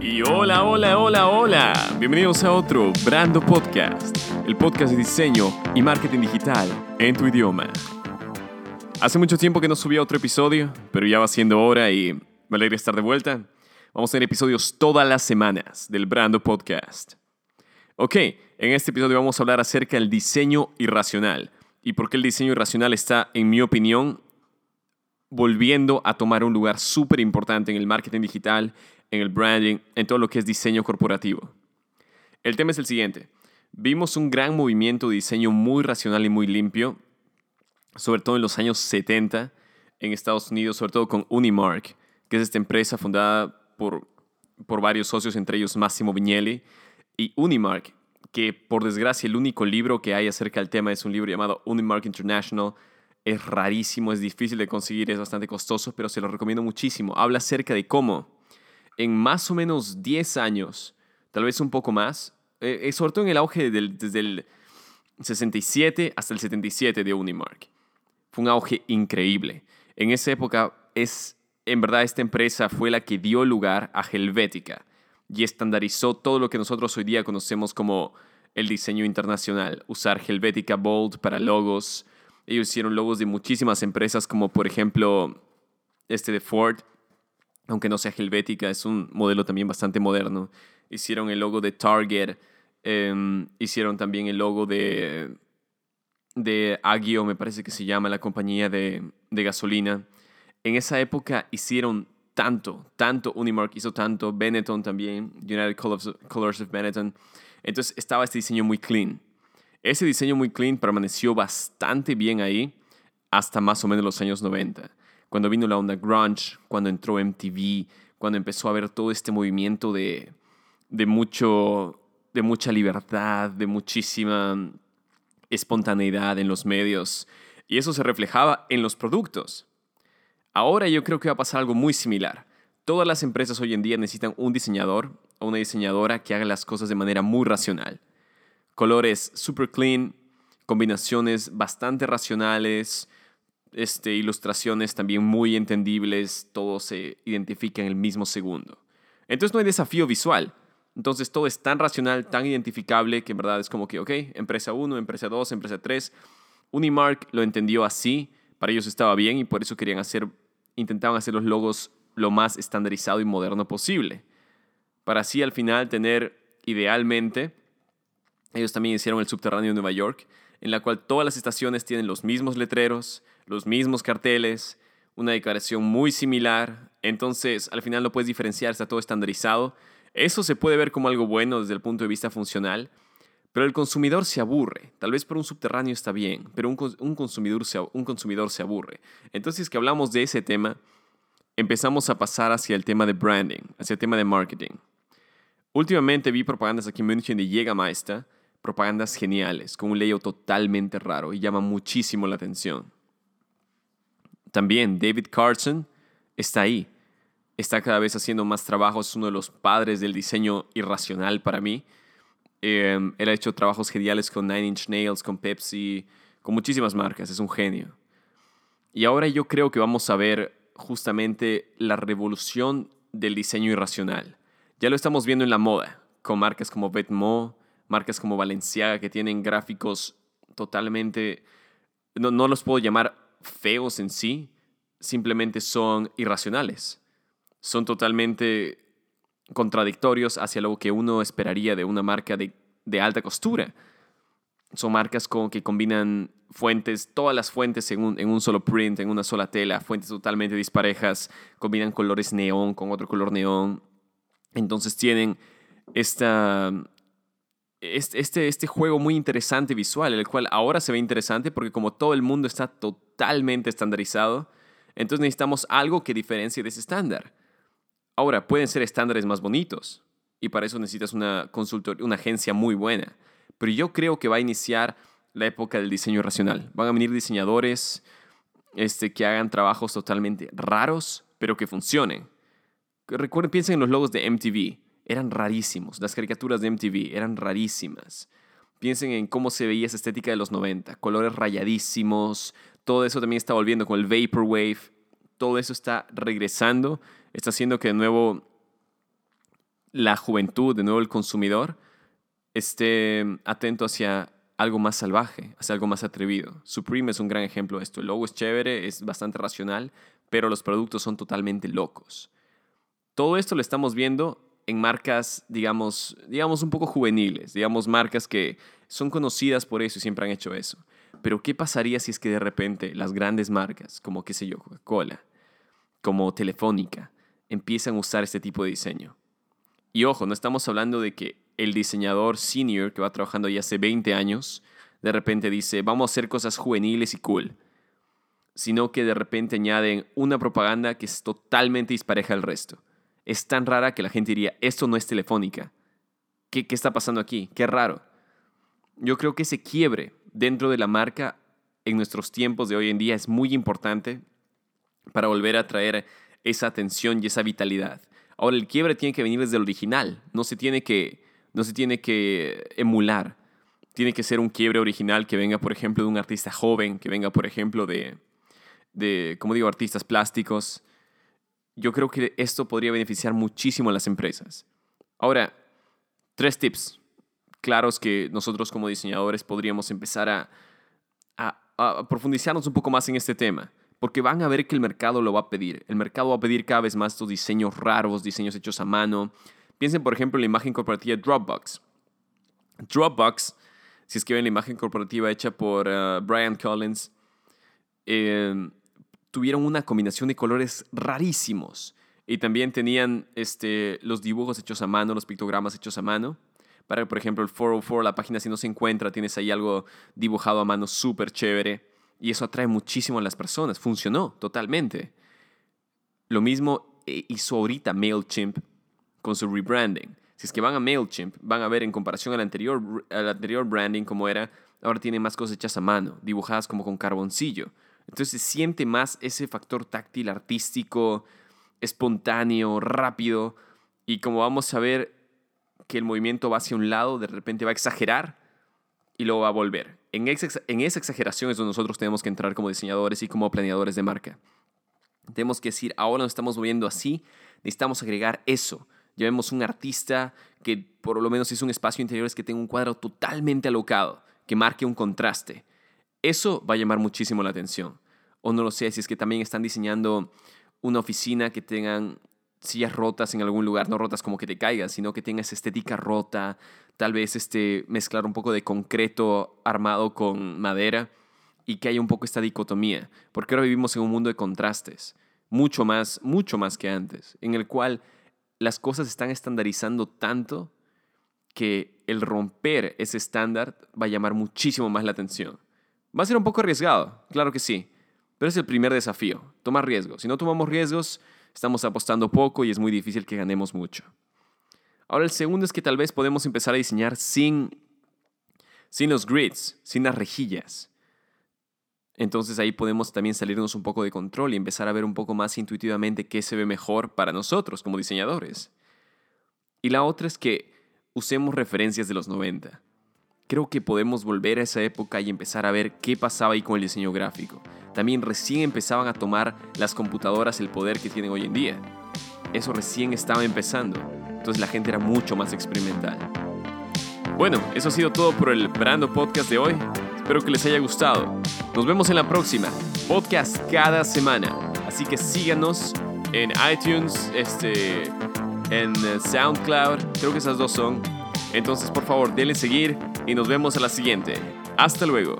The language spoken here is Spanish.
Y hola, hola, hola, hola. Bienvenidos a otro Brando Podcast, el podcast de diseño y marketing digital en tu idioma. Hace mucho tiempo que no subía otro episodio, pero ya va siendo hora y me alegra estar de vuelta. Vamos a tener episodios todas las semanas del Brando Podcast. Ok, en este episodio vamos a hablar acerca del diseño irracional y por qué el diseño irracional está, en mi opinión, volviendo a tomar un lugar súper importante en el marketing digital, en el branding, en todo lo que es diseño corporativo. El tema es el siguiente. Vimos un gran movimiento de diseño muy racional y muy limpio, sobre todo en los años 70 en Estados Unidos, sobre todo con Unimark, que es esta empresa fundada por, por varios socios, entre ellos Massimo Vignelli, y Unimark, que por desgracia el único libro que hay acerca del tema es un libro llamado Unimark International. Es rarísimo, es difícil de conseguir, es bastante costoso, pero se lo recomiendo muchísimo. Habla acerca de cómo en más o menos 10 años, tal vez un poco más, eh, eh, sobre todo en el auge desde el 67 hasta el 77 de Unimark. Fue un auge increíble. En esa época es, en verdad, esta empresa fue la que dio lugar a Helvética y estandarizó todo lo que nosotros hoy día conocemos como el diseño internacional. Usar Helvética Bold para logos. Ellos hicieron logos de muchísimas empresas como por ejemplo este de Ford, aunque no sea Helvética, es un modelo también bastante moderno. Hicieron el logo de Target, em, hicieron también el logo de, de Agio, me parece que se llama la compañía de, de gasolina. En esa época hicieron tanto, tanto, Unimark hizo tanto, Benetton también, United Colors of Benetton. Entonces estaba este diseño muy clean. Ese diseño muy clean permaneció bastante bien ahí hasta más o menos los años 90. Cuando vino la onda grunge, cuando entró MTV, cuando empezó a haber todo este movimiento de, de, mucho, de mucha libertad, de muchísima espontaneidad en los medios. Y eso se reflejaba en los productos. Ahora yo creo que va a pasar algo muy similar. Todas las empresas hoy en día necesitan un diseñador o una diseñadora que haga las cosas de manera muy racional. Colores super clean, combinaciones bastante racionales, este, ilustraciones también muy entendibles, todo se identifica en el mismo segundo. Entonces no hay desafío visual. Entonces todo es tan racional, tan identificable, que en verdad es como que, ok, empresa 1, empresa 2, empresa 3. Unimark lo entendió así, para ellos estaba bien y por eso querían hacer, intentaban hacer los logos lo más estandarizado y moderno posible. Para así al final tener, idealmente, ellos también hicieron el subterráneo de Nueva York, en la cual todas las estaciones tienen los mismos letreros, los mismos carteles, una decoración muy similar. Entonces, al final no puedes diferenciar, está todo estandarizado. Eso se puede ver como algo bueno desde el punto de vista funcional, pero el consumidor se aburre. Tal vez por un subterráneo está bien, pero un, consumidor, se, un consumidor se aburre. Entonces, que hablamos de ese tema, empezamos a pasar hacia el tema de branding, hacia el tema de marketing. Últimamente vi propagandas aquí en München de Jägermeister, propagandas geniales, con un layout totalmente raro y llama muchísimo la atención. También David Carson está ahí. Está cada vez haciendo más trabajos, es uno de los padres del diseño irracional para mí Em, él ha hecho trabajos geniales con Nine Inch Nails, con Pepsi, con muchísimas marcas. Es un genio. Y ahora yo creo que vamos a ver justamente la revolución del diseño irracional. Ya lo estamos viendo en la moda, con marcas como Vetements, marcas como Balenciaga, que tienen gráficos totalmente, no, no los puedo llamar feos en sí, simplemente son irracionales. Son totalmente contradictorios hacia lo que uno esperaría de una marca de, alta costura. Son marcas que combinan fuentes, todas las fuentes en un, en un, solo print, en una sola tela, fuentes totalmente disparejas, combinan colores neón con otro color neón. Entonces tienen esta, este, este juego muy interesante visual, el cual ahora se ve interesante porque como todo el mundo está totalmente estandarizado, entonces necesitamos algo que diferencie de ese estándar. Ahora, pueden ser estándares más bonitos y para eso necesitas una consultoría, una agencia muy buena. Pero yo creo que va a iniciar la época del diseño racional. Van a venir diseñadores este, que hagan trabajos totalmente raros, pero que funcionen. Recuerden, piensen en los logos de MTV. Eran rarísimos. Las caricaturas de MTV eran rarísimas. Piensen en cómo se veía esa estética de los 90. Colores rayadísimos, Todo eso también está volviendo con el Vaporwave. Todo eso está regresando. Está haciendo que de nuevo la juventud, de nuevo el consumidor, esté atento hacia algo más salvaje, hacia algo más atrevido. Supreme es un gran ejemplo de esto. El logo es chévere, es bastante racional, pero los productos son totalmente locos. Todo esto lo estamos viendo en marcas, digamos, digamos un poco juveniles, digamos marcas que son conocidas por eso y siempre han hecho eso. Pero ¿qué pasaría si es que de repente las grandes marcas, como qué sé yo, Coca-Cola, como Telefónica, empiezan a usar este tipo de diseño? Y ojo, no estamos hablando de que el diseñador senior que va trabajando ya hace 20 años, de repente dice, vamos a hacer cosas juveniles y cool, sino que de repente añaden una propaganda que es totalmente dispareja al resto. Es tan rara que la gente diría, esto no es telefónica. ¿Qué, qué está pasando aquí? Qué raro. Yo creo que ese quiebre dentro de la marca en nuestros tiempos de hoy en día es muy importante para volver a traer esa atención y esa vitalidad. Ahora, el quiebre tiene que venir desde el original, no se tiene que, no se tiene que emular. Tiene que ser un quiebre original que venga, por ejemplo, de un artista joven, que venga, por ejemplo, de, de como digo, artistas plásticos. Yo creo que esto podría beneficiar muchísimo a las empresas. Ahora, tres tips claros que nosotros como diseñadores podríamos empezar a, a profundizarnos un poco más en este tema porque van a ver que el mercado lo va a pedir. El mercado va a pedir cada vez más estos diseños raros, diseños hechos a mano. Piensen, por ejemplo, en la imagen corporativa de Dropbox. Dropbox, si es que ven la imagen corporativa hecha por uh, Brian Collins, eh, tuvieron una combinación de colores rarísimos. Y también tenían este, los dibujos hechos a mano, los pictogramas hechos a mano. Para, por ejemplo, el 404, la página si no se encuentra, tienes ahí algo dibujado a mano súper chévere. Y eso atrae muchísimo a las personas. Funcionó totalmente. Lo mismo eh, hizo ahorita MailChimp con su rebranding. Si es que van a MailChimp, van a ver en comparación al anterior, al anterior branding como era, ahora tiene más cosas hechas a mano, dibujadas como con carboncillo. Entonces se siente más ese factor táctil, artístico, espontáneo, rápido. Y como vamos a ver que el movimiento va hacia un lado, de repente va a exagerar y luego va a volver. En, esa exageración es donde nosotros tenemos que entrar como diseñadores y como planeadores de marca. Tenemos que decir, ahora nos estamos moviendo así, necesitamos agregar eso. Llevemos un artista que por lo menos es un espacio interior es que tenga un cuadro totalmente alocado, que marque un contraste. Eso va a llamar muchísimo la atención. O no lo sé, si es que también están diseñando una oficina que tengan sillas rotas en algún lugar, no rotas como que te caigas, sino que tenga esa estética rota, tal vez este, mezclar un poco de concreto armado con madera y que haya un poco esta dicotomía, porque ahora vivimos en un mundo de contrastes, mucho más, mucho más que antes, en el cual las cosas están estandarizando tanto que el romper ese estándar va a llamar muchísimo más la atención. Va a ser un poco arriesgado, claro que sí, pero es el primer desafío, tomar riesgos. Si no tomamos riesgos, estamos apostando poco y es muy difícil que ganemos mucho. Ahora el segundo es que tal vez podemos empezar a diseñar sin, sin los grids, sin las rejillas. Entonces ahí podemos también salirnos un poco de control y empezar a ver un poco más intuitivamente qué se ve mejor para nosotros como diseñadores. Y la otra es que usemos referencias de los 90. Creo que podemos volver a esa época y empezar a ver qué pasaba ahí con el diseño gráfico. También recién empezaban a tomar las computadoras el poder que tienen hoy en día. Eso recién estaba empezando. Entonces la gente era mucho más experimental. Bueno, eso ha sido todo por el Brando Podcast de hoy. Espero que les haya gustado. Nos vemos en la próxima. Podcast cada semana. Así que síganos en iTunes, este, en SoundCloud. Creo que esas dos son. Entonces, por favor, denle seguir y nos vemos a la siguiente. Hasta luego.